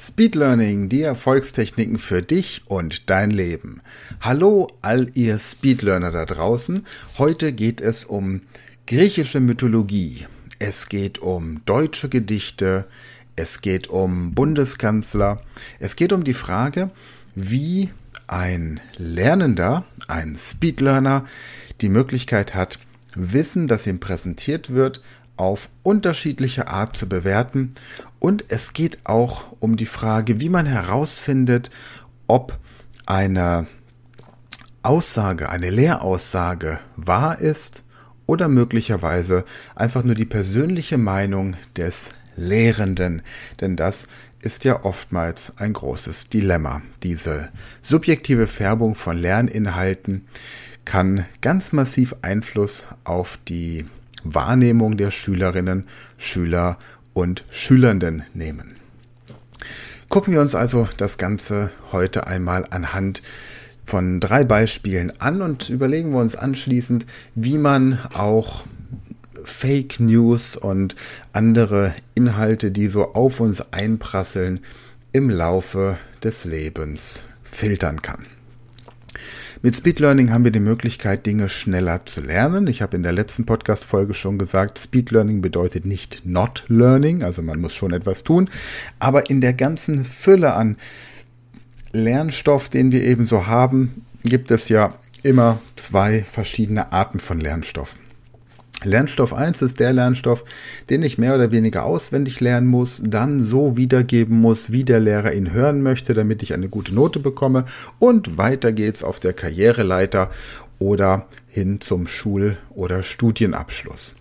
Speed Learning, die Erfolgstechniken für dich und dein Leben. Hallo all ihr Speedlearner da draußen. Heute geht es um griechische Mythologie. Es geht um deutsche Gedichte. Es geht um Bundeskanzler. Es geht um die Frage, wie ein Lernender, ein Speedlearner die Möglichkeit hat, Wissen, das ihm präsentiert wird, auf unterschiedliche Art zu bewerten und es geht auch um die Frage, wie man herausfindet, ob eine Aussage, eine Lehraussage wahr ist oder möglicherweise einfach nur die persönliche Meinung des Lehrenden, denn das ist ja oftmals ein großes Dilemma. Diese subjektive Färbung von Lerninhalten kann ganz massiv Einfluss auf die Wahrnehmung der Schülerinnen, Schüler und Schülernden nehmen. Gucken wir uns also das Ganze heute einmal anhand von drei Beispielen an und überlegen wir uns anschließend, wie man auch Fake News und andere Inhalte, die so auf uns einprasseln, im Laufe des Lebens filtern kann. Mit Speed Learning haben wir die Möglichkeit, Dinge schneller zu lernen. Ich habe in der letzten Podcast-Folge schon gesagt, Speed Learning bedeutet nicht Not Learning, also man muss schon etwas tun. Aber in der ganzen Fülle an Lernstoff, den wir eben so haben, gibt es ja immer zwei verschiedene Arten von Lernstoff. Lernstoff 1 ist der Lernstoff, den ich mehr oder weniger auswendig lernen muss, dann so wiedergeben muss, wie der Lehrer ihn hören möchte, damit ich eine gute Note bekomme. Und weiter geht's auf der Karriereleiter oder hin zum Schul- oder Studienabschluss.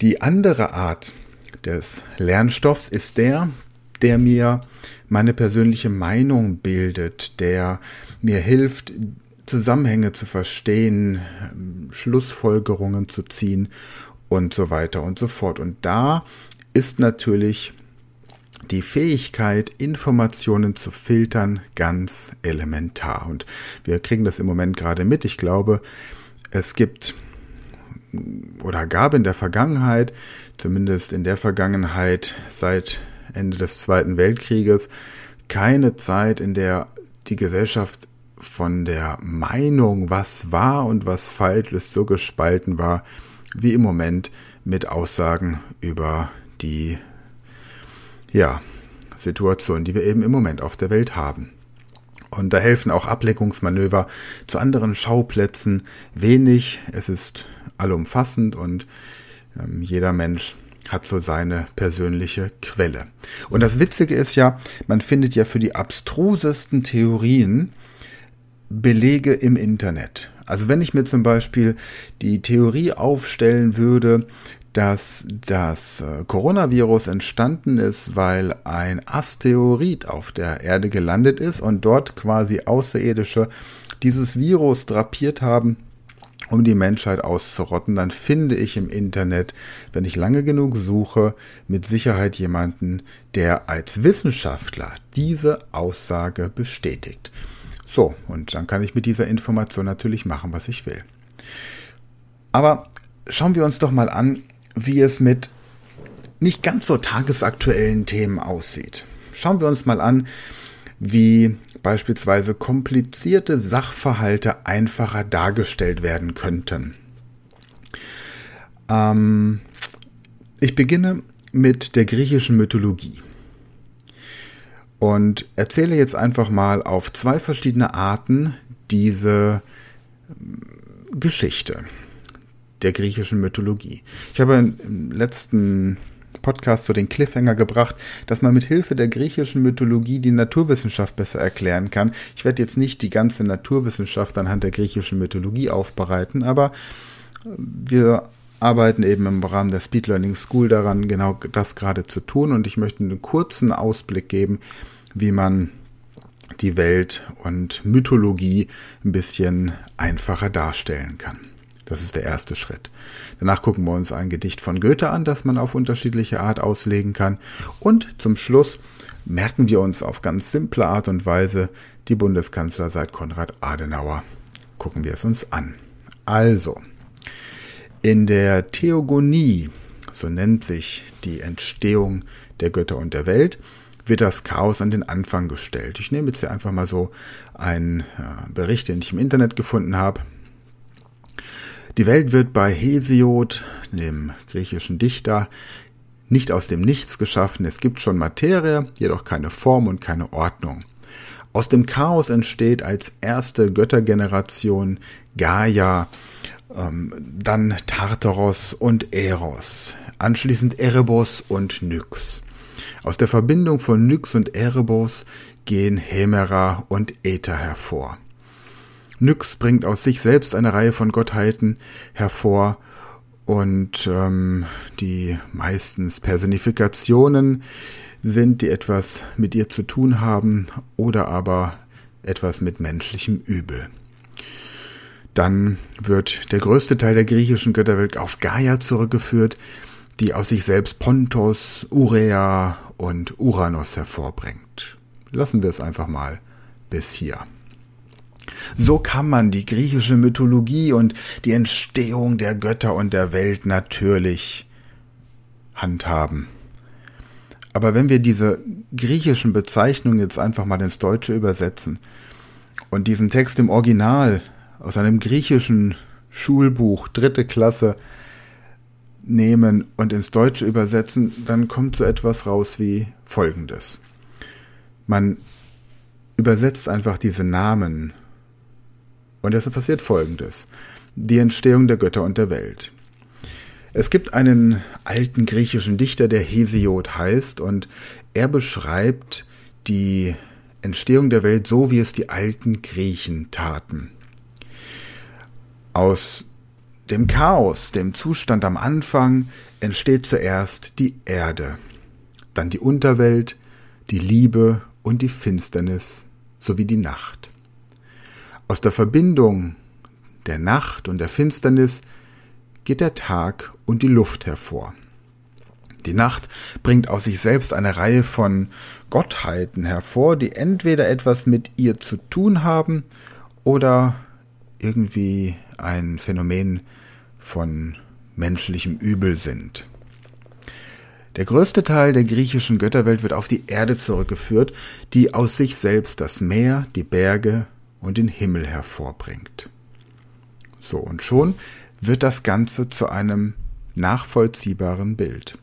Die andere Art des Lernstoffs ist der, der mir meine persönliche Meinung bildet, der mir hilft, Zusammenhänge zu verstehen, Schlussfolgerungen zu ziehen und so weiter und so fort. Und da ist natürlich die Fähigkeit, Informationen zu filtern, ganz elementar. Und wir kriegen das im Moment gerade mit. Ich glaube, es gibt oder gab in der Vergangenheit, zumindest in der Vergangenheit seit Ende des Zweiten Weltkrieges, keine Zeit, in der die Gesellschaft von der Meinung, was wahr und was falsch ist, so gespalten war, wie im Moment mit Aussagen über die ja, Situation, die wir eben im Moment auf der Welt haben. Und da helfen auch Ableckungsmanöver zu anderen Schauplätzen wenig. Es ist allumfassend und ähm, jeder Mensch hat so seine persönliche Quelle. Und das Witzige ist ja, man findet ja für die abstrusesten Theorien Belege im Internet. Also wenn ich mir zum Beispiel die Theorie aufstellen würde, dass das äh, Coronavirus entstanden ist, weil ein Asteroid auf der Erde gelandet ist und dort quasi Außerirdische dieses Virus drapiert haben, um die Menschheit auszurotten, dann finde ich im Internet, wenn ich lange genug suche, mit Sicherheit jemanden, der als Wissenschaftler diese Aussage bestätigt. So, und dann kann ich mit dieser Information natürlich machen, was ich will. Aber schauen wir uns doch mal an, wie es mit nicht ganz so tagesaktuellen Themen aussieht. Schauen wir uns mal an, wie beispielsweise komplizierte Sachverhalte einfacher dargestellt werden könnten. Ähm, ich beginne mit der griechischen Mythologie und erzähle jetzt einfach mal auf zwei verschiedene Arten diese ähm, Geschichte der griechischen Mythologie. Ich habe im letzten Podcast so den Cliffhanger gebracht, dass man mit Hilfe der griechischen Mythologie die Naturwissenschaft besser erklären kann. Ich werde jetzt nicht die ganze Naturwissenschaft anhand der griechischen Mythologie aufbereiten, aber wir arbeiten eben im Rahmen der Speed Learning School daran, genau das gerade zu tun. Und ich möchte einen kurzen Ausblick geben, wie man die Welt und Mythologie ein bisschen einfacher darstellen kann. Das ist der erste Schritt. Danach gucken wir uns ein Gedicht von Goethe an, das man auf unterschiedliche Art auslegen kann. Und zum Schluss merken wir uns auf ganz simple Art und Weise die Bundeskanzler seit Konrad Adenauer. Gucken wir es uns an. Also, in der Theogonie, so nennt sich die Entstehung der Götter und der Welt, wird das Chaos an den Anfang gestellt. Ich nehme jetzt hier einfach mal so einen äh, Bericht, den ich im Internet gefunden habe. Die Welt wird bei Hesiod, dem griechischen Dichter, nicht aus dem Nichts geschaffen. Es gibt schon Materie, jedoch keine Form und keine Ordnung. Aus dem Chaos entsteht als erste Göttergeneration Gaia, dann Tartaros und Eros, anschließend Erebos und Nyx. Aus der Verbindung von Nyx und Erebos gehen Hemera und Äther hervor. Nyx bringt aus sich selbst eine Reihe von Gottheiten hervor und ähm, die meistens Personifikationen sind, die etwas mit ihr zu tun haben oder aber etwas mit menschlichem Übel. Dann wird der größte Teil der griechischen Götterwelt auf Gaia zurückgeführt, die aus sich selbst Pontos, Urea und Uranus hervorbringt. Lassen wir es einfach mal bis hier. So kann man die griechische Mythologie und die Entstehung der Götter und der Welt natürlich handhaben. Aber wenn wir diese griechischen Bezeichnungen jetzt einfach mal ins Deutsche übersetzen und diesen Text im Original aus einem griechischen Schulbuch, dritte Klasse, nehmen und ins Deutsche übersetzen, dann kommt so etwas raus wie folgendes. Man übersetzt einfach diese Namen und es passiert folgendes. Die Entstehung der Götter und der Welt. Es gibt einen alten griechischen Dichter, der Hesiod heißt, und er beschreibt die Entstehung der Welt so, wie es die alten Griechen taten. Aus dem Chaos, dem Zustand am Anfang, entsteht zuerst die Erde, dann die Unterwelt, die Liebe und die Finsternis sowie die Nacht. Aus der Verbindung der Nacht und der Finsternis geht der Tag und die Luft hervor. Die Nacht bringt aus sich selbst eine Reihe von Gottheiten hervor, die entweder etwas mit ihr zu tun haben oder irgendwie ein Phänomen von menschlichem Übel sind. Der größte Teil der griechischen Götterwelt wird auf die Erde zurückgeführt, die aus sich selbst das Meer, die Berge und den Himmel hervorbringt. So, und schon wird das Ganze zu einem nachvollziehbaren Bild.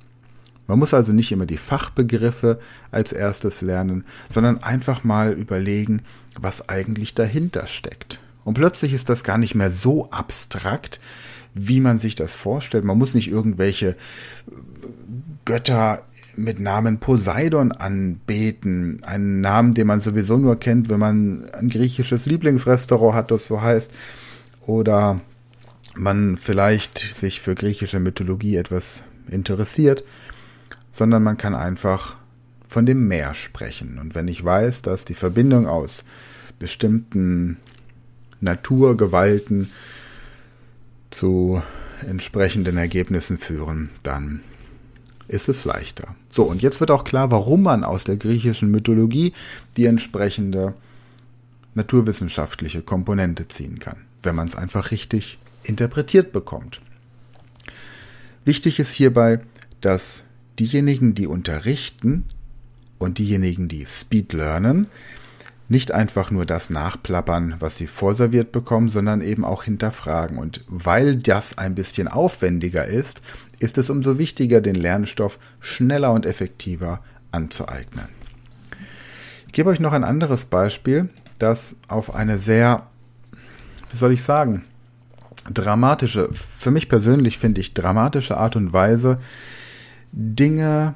Man muss also nicht immer die Fachbegriffe als erstes lernen, sondern einfach mal überlegen, was eigentlich dahinter steckt. Und plötzlich ist das gar nicht mehr so abstrakt, wie man sich das vorstellt. Man muss nicht irgendwelche Götter mit Namen Poseidon anbeten. Einen Namen, den man sowieso nur kennt, wenn man ein griechisches Lieblingsrestaurant hat, das so heißt. Oder man vielleicht sich für griechische Mythologie etwas interessiert, sondern man kann einfach von dem Meer sprechen. Und wenn ich weiß, dass die Verbindung aus bestimmten Naturgewalten zu entsprechenden Ergebnissen führen, dann ist es leichter. So, und jetzt wird auch klar, warum man aus der griechischen Mythologie die entsprechende naturwissenschaftliche Komponente ziehen kann, wenn man es einfach richtig interpretiert bekommt. Wichtig ist hierbei, dass diejenigen, die unterrichten und diejenigen, die Speed lernen, nicht einfach nur das nachplappern, was sie vorserviert bekommen, sondern eben auch hinterfragen. Und weil das ein bisschen aufwendiger ist, ist es umso wichtiger, den Lernstoff schneller und effektiver anzueignen. Ich gebe euch noch ein anderes Beispiel, das auf eine sehr, wie soll ich sagen, dramatische, für mich persönlich finde ich dramatische Art und Weise Dinge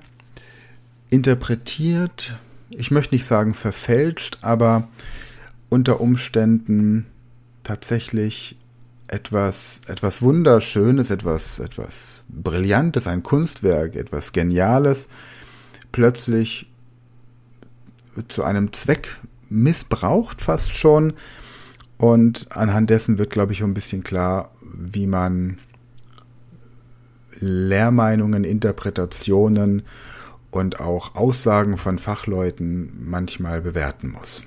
interpretiert, ich möchte nicht sagen verfälscht, aber unter Umständen tatsächlich etwas, etwas Wunderschönes, etwas, etwas Brillantes, ein Kunstwerk, etwas Geniales, plötzlich zu einem Zweck missbraucht fast schon. Und anhand dessen wird, glaube ich, ein bisschen klar, wie man Lehrmeinungen, Interpretationen und auch Aussagen von Fachleuten manchmal bewerten muss.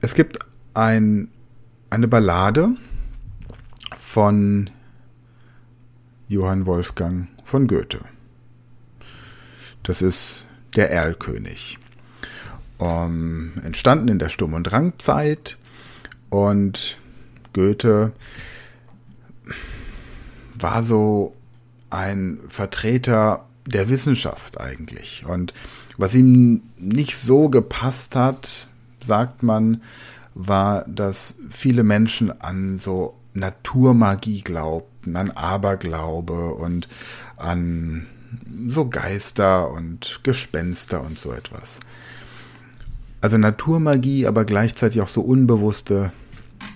Es gibt ein, eine Ballade von Johann Wolfgang von Goethe. Das ist der Erlkönig. Um, entstanden in der Sturm- und Drangzeit und Goethe war so ein Vertreter der Wissenschaft eigentlich. Und was ihm nicht so gepasst hat, sagt man, war, dass viele Menschen an so Naturmagie glaubten, an Aberglaube und an so Geister und Gespenster und so etwas. Also Naturmagie, aber gleichzeitig auch so unbewusste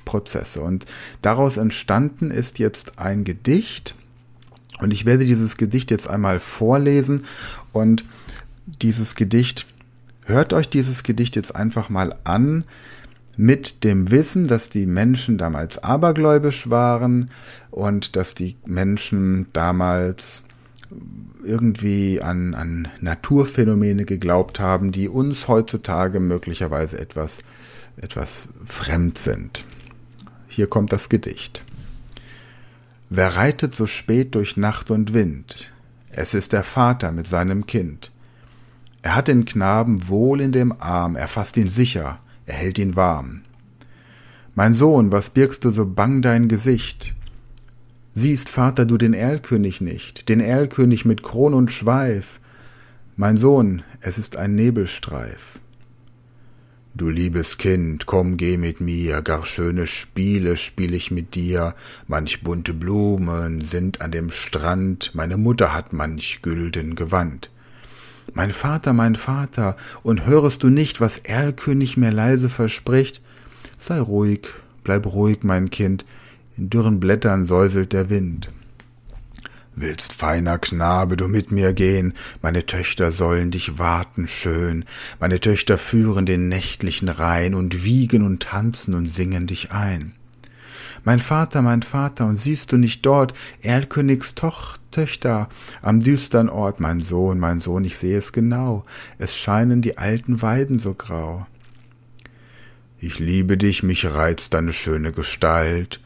Prozesse. Und daraus entstanden ist jetzt ein Gedicht. Und ich werde dieses Gedicht jetzt einmal vorlesen. Und dieses Gedicht, hört euch dieses Gedicht jetzt einfach mal an mit dem Wissen, dass die Menschen damals abergläubisch waren und dass die Menschen damals irgendwie an, an Naturphänomene geglaubt haben, die uns heutzutage möglicherweise etwas, etwas fremd sind. Hier kommt das Gedicht. Wer reitet so spät durch Nacht und Wind? Es ist der Vater mit seinem Kind. Er hat den Knaben wohl in dem Arm, er fasst ihn sicher, er hält ihn warm. Mein Sohn, was birgst du so bang dein Gesicht? Siehst, Vater, du den Erlkönig nicht, den Erlkönig mit Kron und Schweif. Mein Sohn, es ist ein Nebelstreif. Du liebes Kind, komm, geh mit mir, gar schöne Spiele spiel ich mit dir, manch bunte Blumen sind an dem Strand, meine Mutter hat manch gülden Gewand. Mein Vater, mein Vater, und hörest du nicht, was Erlkönig mir leise verspricht? Sei ruhig, bleib ruhig, mein Kind, in dürren Blättern säuselt der Wind. Willst, feiner Knabe, du mit mir gehen, meine Töchter sollen dich warten schön, meine Töchter führen den nächtlichen Rhein und wiegen und tanzen und singen dich ein. Mein Vater, mein Vater, und siehst du nicht dort Erlkönigs Töchter am düstern Ort, mein Sohn, mein Sohn, ich sehe es genau, es scheinen die alten Weiden so grau. Ich liebe dich, mich reizt deine schöne Gestalt,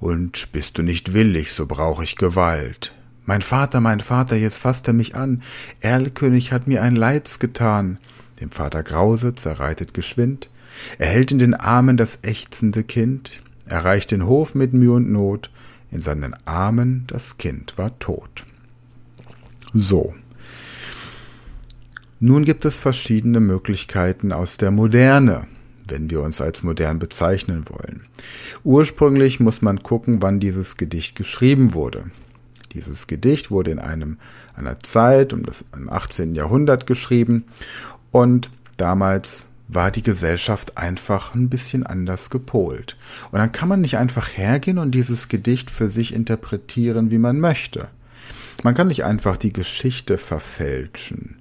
und bist du nicht willig, so brauch ich Gewalt. Mein Vater, mein Vater, jetzt fasst er mich an, Erlkönig hat mir ein Leids getan. Dem Vater Grause zerreitet geschwind, er hält in den Armen das ächzende Kind, erreicht den Hof mit Mühe und Not, in seinen Armen das Kind war tot. So. Nun gibt es verschiedene Möglichkeiten aus der Moderne, wenn wir uns als modern bezeichnen wollen. Ursprünglich muss man gucken, wann dieses Gedicht geschrieben wurde. Dieses Gedicht wurde in einem, einer Zeit um das, im 18. Jahrhundert geschrieben und damals war die Gesellschaft einfach ein bisschen anders gepolt. Und dann kann man nicht einfach hergehen und dieses Gedicht für sich interpretieren, wie man möchte. Man kann nicht einfach die Geschichte verfälschen.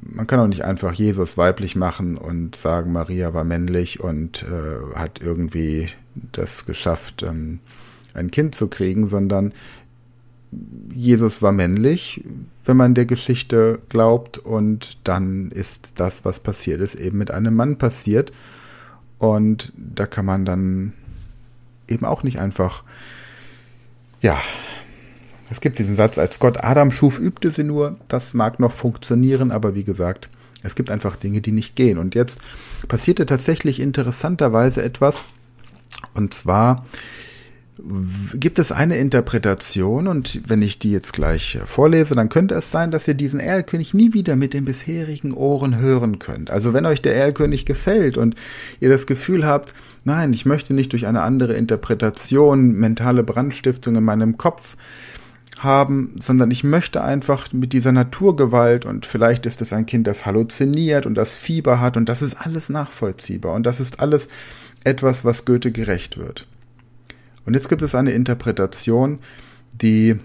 Man kann auch nicht einfach Jesus weiblich machen und sagen, Maria war männlich und äh, hat irgendwie das geschafft, ähm, ein Kind zu kriegen, sondern Jesus war männlich, wenn man der Geschichte glaubt, und dann ist das, was passiert ist, eben mit einem Mann passiert. Und da kann man dann eben auch nicht einfach, ja, es gibt diesen Satz, als Gott Adam schuf, übte sie nur. Das mag noch funktionieren, aber wie gesagt, es gibt einfach Dinge, die nicht gehen. Und jetzt passierte tatsächlich interessanterweise etwas. Und zwar gibt es eine Interpretation und wenn ich die jetzt gleich vorlese, dann könnte es sein, dass ihr diesen Erlkönig nie wieder mit den bisherigen Ohren hören könnt. Also wenn euch der Erlkönig gefällt und ihr das Gefühl habt, nein, ich möchte nicht durch eine andere Interpretation mentale Brandstiftung in meinem Kopf haben, sondern ich möchte einfach mit dieser Naturgewalt und vielleicht ist es ein Kind, das halluziniert und das Fieber hat und das ist alles nachvollziehbar und das ist alles etwas, was Goethe gerecht wird. Und jetzt gibt es eine Interpretation, die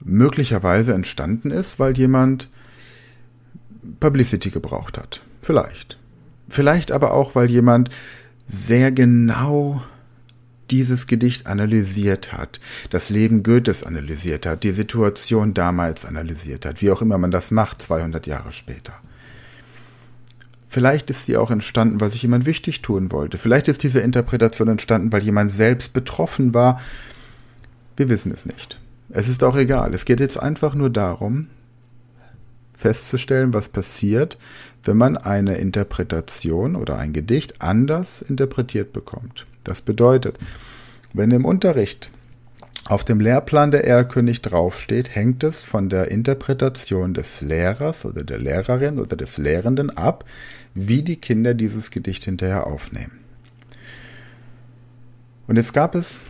möglicherweise entstanden ist, weil jemand Publicity gebraucht hat. Vielleicht. Vielleicht aber auch, weil jemand sehr genau dieses Gedicht analysiert hat, das Leben Goethes analysiert hat, die Situation damals analysiert hat, wie auch immer man das macht, 200 Jahre später. Vielleicht ist sie auch entstanden, weil sich jemand wichtig tun wollte. Vielleicht ist diese Interpretation entstanden, weil jemand selbst betroffen war. Wir wissen es nicht. Es ist auch egal. Es geht jetzt einfach nur darum, festzustellen, was passiert, wenn man eine Interpretation oder ein Gedicht anders interpretiert bekommt. Das bedeutet, wenn im Unterricht auf dem Lehrplan der Erlkönig draufsteht, hängt es von der Interpretation des Lehrers oder der Lehrerin oder des Lehrenden ab, wie die Kinder dieses Gedicht hinterher aufnehmen. Und jetzt gab es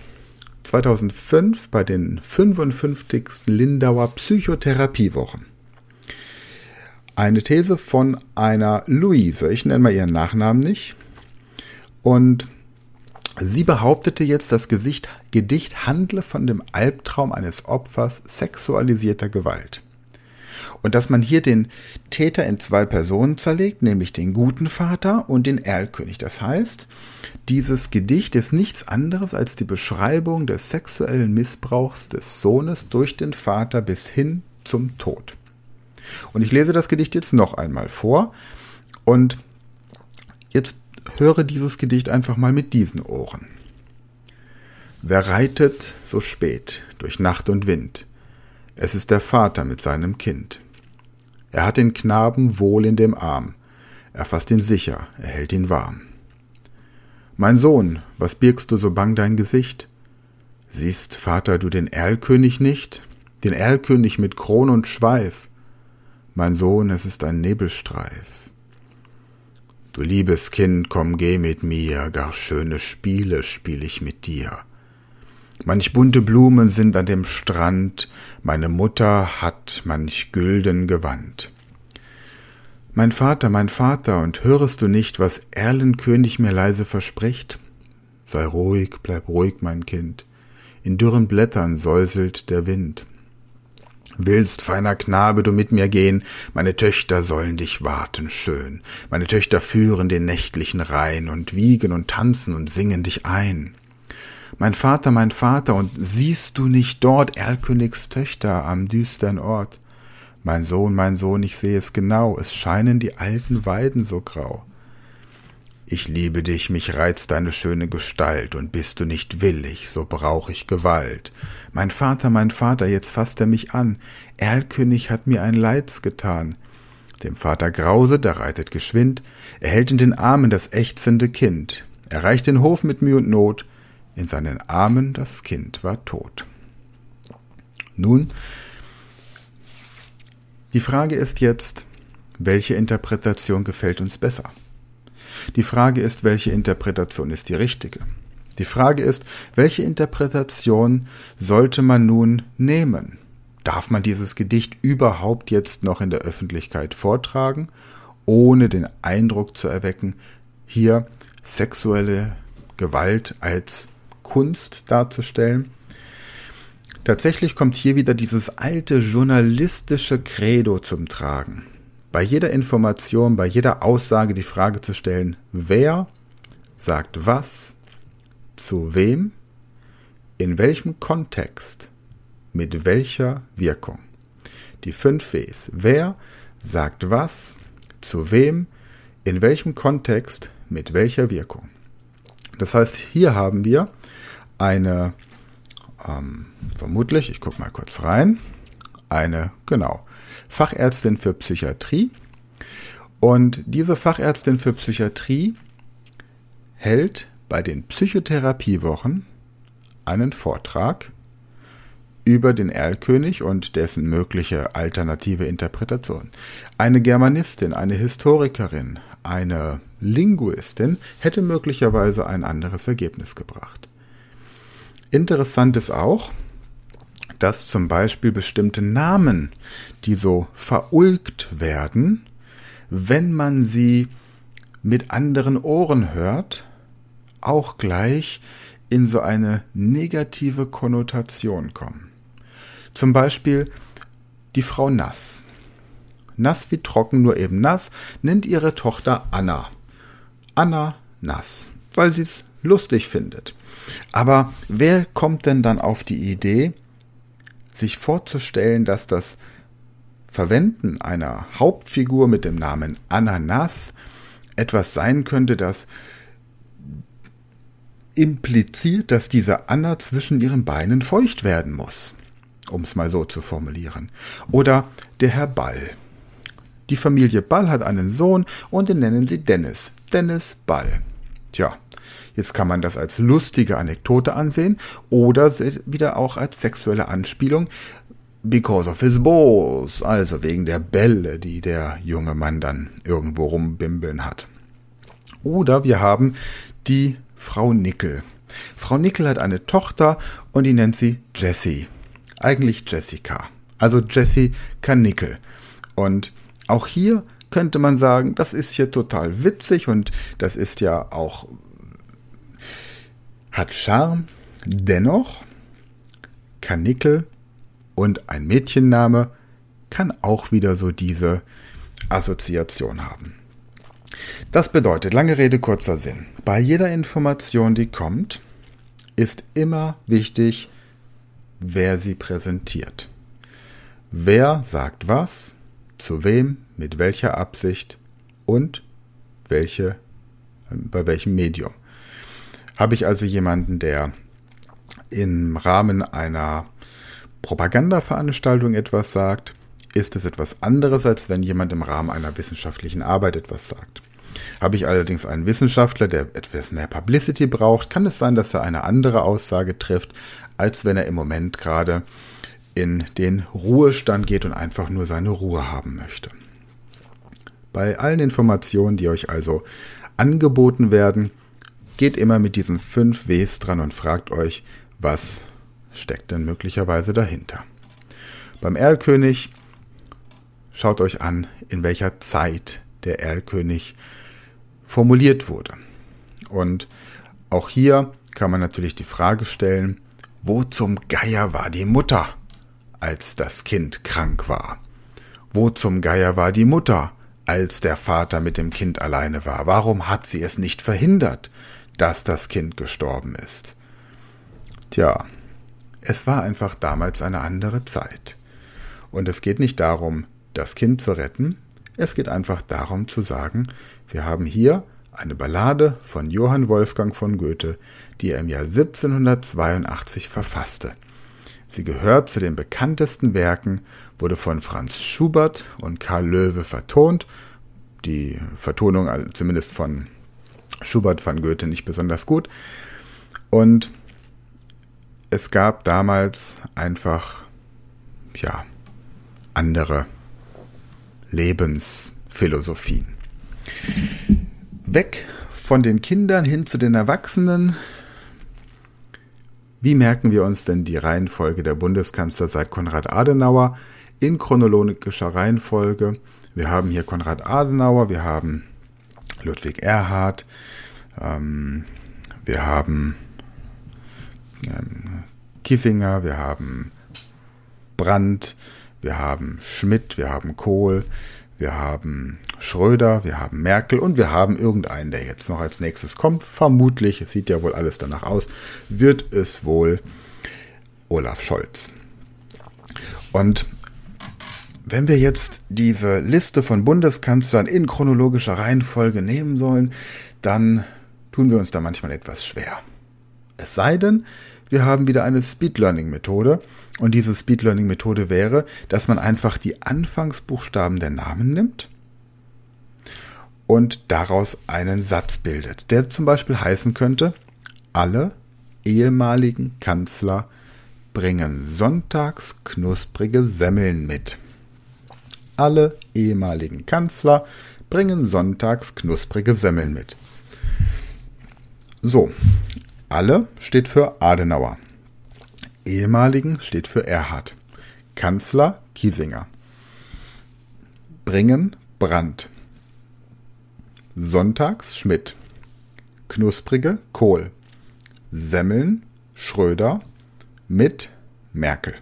2005 bei den 55. Lindauer Psychotherapiewochen eine These von einer Luise, ich nenne mal ihren Nachnamen nicht, und sie behauptete jetzt, das Gesicht, Gedicht handle von dem Albtraum eines Opfers sexualisierter Gewalt. Und dass man hier den Täter in zwei Personen zerlegt, nämlich den guten Vater und den Erlkönig. Das heißt, dieses Gedicht ist nichts anderes als die Beschreibung des sexuellen Missbrauchs des Sohnes durch den Vater bis hin zum Tod. Und ich lese das Gedicht jetzt noch einmal vor und jetzt höre dieses Gedicht einfach mal mit diesen Ohren. Wer reitet so spät durch Nacht und Wind? Es ist der Vater mit seinem Kind. Er hat den Knaben wohl in dem Arm. Er fasst ihn sicher, er hält ihn warm. Mein Sohn, was birgst du so bang dein Gesicht? Siehst, Vater, du den Erlkönig nicht? Den Erlkönig mit Kron und Schweif? Mein Sohn, es ist ein Nebelstreif. Du liebes Kind, komm, geh mit mir, gar schöne Spiele spiel ich mit dir. Manch bunte Blumen sind an dem Strand, meine Mutter hat manch gülden Gewand. Mein Vater, mein Vater, und hörest du nicht, was Erlenkönig mir leise verspricht? Sei ruhig, bleib ruhig, mein Kind, in dürren Blättern säuselt der Wind. Willst, feiner Knabe, du mit mir gehen? Meine Töchter sollen dich warten schön. Meine Töchter führen den nächtlichen Rhein und wiegen und tanzen und singen dich ein. Mein Vater, mein Vater, und siehst du nicht dort Erlkönigs Töchter am düstern Ort? Mein Sohn, mein Sohn, ich sehe es genau, es scheinen die alten Weiden so grau. Ich liebe dich, mich reizt deine schöne Gestalt, und bist du nicht willig, so brauch ich Gewalt. Mein Vater, mein Vater, jetzt fasst er mich an, Erlkönig hat mir ein Leids getan. Dem Vater grauset, er reitet geschwind, er hält in den Armen das ächzende Kind, er reicht den Hof mit Mühe und Not, in seinen Armen das Kind war tot. Nun, die Frage ist jetzt, welche Interpretation gefällt uns besser? Die Frage ist, welche Interpretation ist die richtige? Die Frage ist, welche Interpretation sollte man nun nehmen? Darf man dieses Gedicht überhaupt jetzt noch in der Öffentlichkeit vortragen, ohne den Eindruck zu erwecken, hier sexuelle Gewalt als Kunst darzustellen? Tatsächlich kommt hier wieder dieses alte journalistische Credo zum Tragen bei jeder Information, bei jeder Aussage die Frage zu stellen, wer sagt was, zu wem, in welchem Kontext, mit welcher Wirkung. Die fünf Ws. Wer sagt was, zu wem, in welchem Kontext, mit welcher Wirkung. Das heißt, hier haben wir eine, ähm, vermutlich, ich gucke mal kurz rein, eine, genau, Fachärztin für Psychiatrie. Und diese Fachärztin für Psychiatrie hält bei den Psychotherapiewochen einen Vortrag über den Erlkönig und dessen mögliche alternative Interpretation. Eine Germanistin, eine Historikerin, eine Linguistin hätte möglicherweise ein anderes Ergebnis gebracht. Interessant ist auch, dass zum Beispiel bestimmte Namen, die so verulgt werden, wenn man sie mit anderen Ohren hört, auch gleich in so eine negative Konnotation kommen. Zum Beispiel die Frau Nass. Nass wie trocken, nur eben nass, nennt ihre Tochter Anna. Anna Nass, weil sie es lustig findet. Aber wer kommt denn dann auf die Idee, sich vorzustellen, dass das Verwenden einer Hauptfigur mit dem Namen Ananas etwas sein könnte, das impliziert, dass diese Anna zwischen ihren Beinen feucht werden muss, um es mal so zu formulieren. Oder der Herr Ball. Die Familie Ball hat einen Sohn und den nennen sie Dennis. Dennis Ball. Tja, jetzt kann man das als lustige Anekdote ansehen oder wieder auch als sexuelle Anspielung. Because of his balls, also wegen der Bälle, die der junge Mann dann irgendwo rumbimbeln hat. Oder wir haben die Frau Nickel. Frau Nickel hat eine Tochter und die nennt sie Jessie. Eigentlich Jessica. Also Jessica Nickel. Und auch hier könnte man sagen, das ist hier total witzig und das ist ja auch hat Charme. Dennoch Kanickel und ein Mädchenname kann auch wieder so diese Assoziation haben. Das bedeutet, lange Rede, kurzer Sinn. Bei jeder Information, die kommt, ist immer wichtig, wer sie präsentiert. Wer sagt was, zu wem, mit welcher Absicht und welche, bei welchem Medium. Habe ich also jemanden, der im Rahmen einer Propagandaveranstaltung etwas sagt, ist es etwas anderes, als wenn jemand im Rahmen einer wissenschaftlichen Arbeit etwas sagt. Habe ich allerdings einen Wissenschaftler, der etwas mehr Publicity braucht, kann es sein, dass er eine andere Aussage trifft, als wenn er im Moment gerade in den Ruhestand geht und einfach nur seine Ruhe haben möchte. Bei allen Informationen, die euch also angeboten werden, geht immer mit diesen fünf Ws dran und fragt euch, was steckt denn möglicherweise dahinter. Beim Erlkönig schaut euch an, in welcher Zeit der Erlkönig formuliert wurde. Und auch hier kann man natürlich die Frage stellen, wo zum Geier war die Mutter, als das Kind krank war? Wo zum Geier war die Mutter, als der Vater mit dem Kind alleine war? Warum hat sie es nicht verhindert, dass das Kind gestorben ist? Tja, es war einfach damals eine andere Zeit. Und es geht nicht darum, das Kind zu retten, es geht einfach darum zu sagen, wir haben hier eine Ballade von Johann Wolfgang von Goethe, die er im Jahr 1782 verfasste. Sie gehört zu den bekanntesten Werken, wurde von Franz Schubert und Karl Löwe vertont. Die Vertonung zumindest von Schubert fand Goethe nicht besonders gut. Und es gab damals einfach, ja, andere Lebensphilosophien. Weg von den Kindern hin zu den Erwachsenen. Wie merken wir uns denn die Reihenfolge der Bundeskanzler seit Konrad Adenauer in chronologischer Reihenfolge? Wir haben hier Konrad Adenauer, wir haben Ludwig Erhard, ähm, wir haben ähm, Kissinger, wir haben Brandt, wir haben Schmidt, wir haben Kohl, wir haben Schröder, wir haben Merkel und wir haben irgendeinen, der jetzt noch als nächstes kommt. Vermutlich, es sieht ja wohl alles danach aus, wird es wohl Olaf Scholz. Und wenn wir jetzt diese Liste von Bundeskanzlern in chronologischer Reihenfolge nehmen sollen, dann tun wir uns da manchmal etwas schwer. Es sei denn, wir haben wieder eine Speed Learning Methode. Und diese Speed Learning Methode wäre, dass man einfach die Anfangsbuchstaben der Namen nimmt und daraus einen Satz bildet, der zum Beispiel heißen könnte, alle ehemaligen Kanzler bringen sonntags knusprige Semmeln mit. Alle ehemaligen Kanzler bringen sonntags knusprige Semmeln mit. So, alle steht für Adenauer. Ehemaligen steht für Erhard. Kanzler Kiesinger. Bringen Brandt. Sonntags Schmidt. Knusprige Kohl. Semmeln Schröder. Mit Merkel.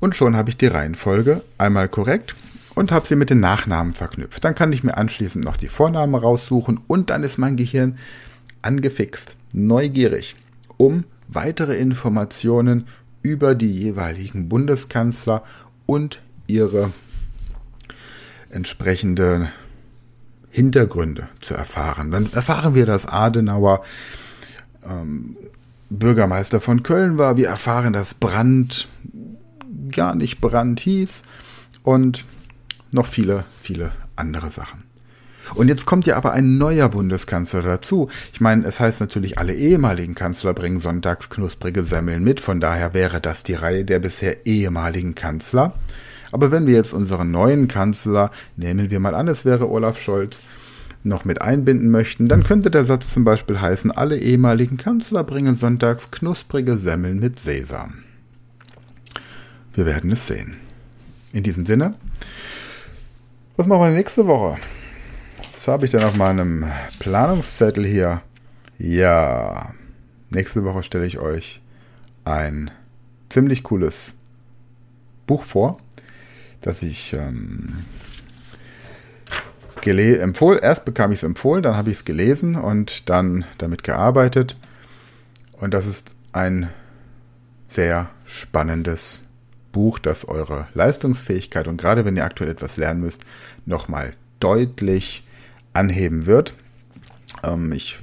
Und schon habe ich die Reihenfolge einmal korrekt und habe sie mit den Nachnamen verknüpft. Dann kann ich mir anschließend noch die Vornamen raussuchen und dann ist mein Gehirn angefixt, neugierig, um weitere Informationen über die jeweiligen Bundeskanzler und ihre entsprechenden Hintergründe zu erfahren. Dann erfahren wir, dass Adenauer ähm, Bürgermeister von Köln war. Wir erfahren, dass Brandt gar nicht Brandt hieß. Und noch viele, viele andere Sachen. Und jetzt kommt ja aber ein neuer Bundeskanzler dazu. Ich meine, es heißt natürlich, alle ehemaligen Kanzler bringen sonntags knusprige Semmeln mit. Von daher wäre das die Reihe der bisher ehemaligen Kanzler. Aber wenn wir jetzt unseren neuen Kanzler, nehmen wir mal an, es wäre Olaf Scholz, noch mit einbinden möchten, dann könnte der Satz zum Beispiel heißen, alle ehemaligen Kanzler bringen sonntags knusprige Semmeln mit Sesam. Wir werden es sehen. In diesem Sinne, was machen wir nächste Woche? Was habe ich denn auf meinem Planungszettel hier? Ja, nächste Woche stelle ich euch ein ziemlich cooles Buch vor, das ich ähm, empfohlen. Erst bekam ich es empfohlen, dann habe ich es gelesen und dann damit gearbeitet. Und das ist ein sehr spannendes Buch, das eure Leistungsfähigkeit und gerade wenn ihr aktuell etwas lernen müsst, nochmal deutlich anheben wird. Ähm, ich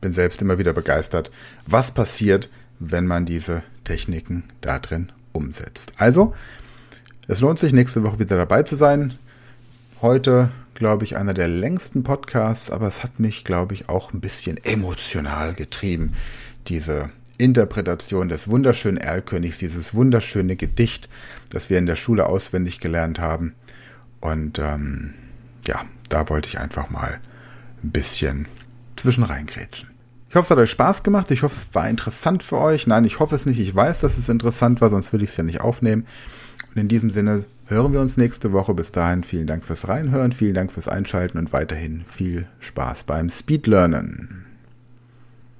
bin selbst immer wieder begeistert, was passiert, wenn man diese Techniken da drin umsetzt. Also, es lohnt sich, nächste Woche wieder dabei zu sein. Heute, glaube ich, einer der längsten Podcasts, aber es hat mich, glaube ich, auch ein bisschen emotional getrieben, diese Interpretation des wunderschönen Erlkönigs, dieses wunderschöne Gedicht, das wir in der Schule auswendig gelernt haben. Und ähm, ja, da wollte ich einfach mal ein bisschen zwischen reingrätschen. Ich hoffe, es hat euch Spaß gemacht. Ich hoffe, es war interessant für euch. Nein, ich hoffe es nicht. Ich weiß, dass es interessant war, sonst würde ich es ja nicht aufnehmen. Und in diesem Sinne hören wir uns nächste Woche. Bis dahin vielen Dank fürs Reinhören, vielen Dank fürs Einschalten und weiterhin viel Spaß beim Speedlernen.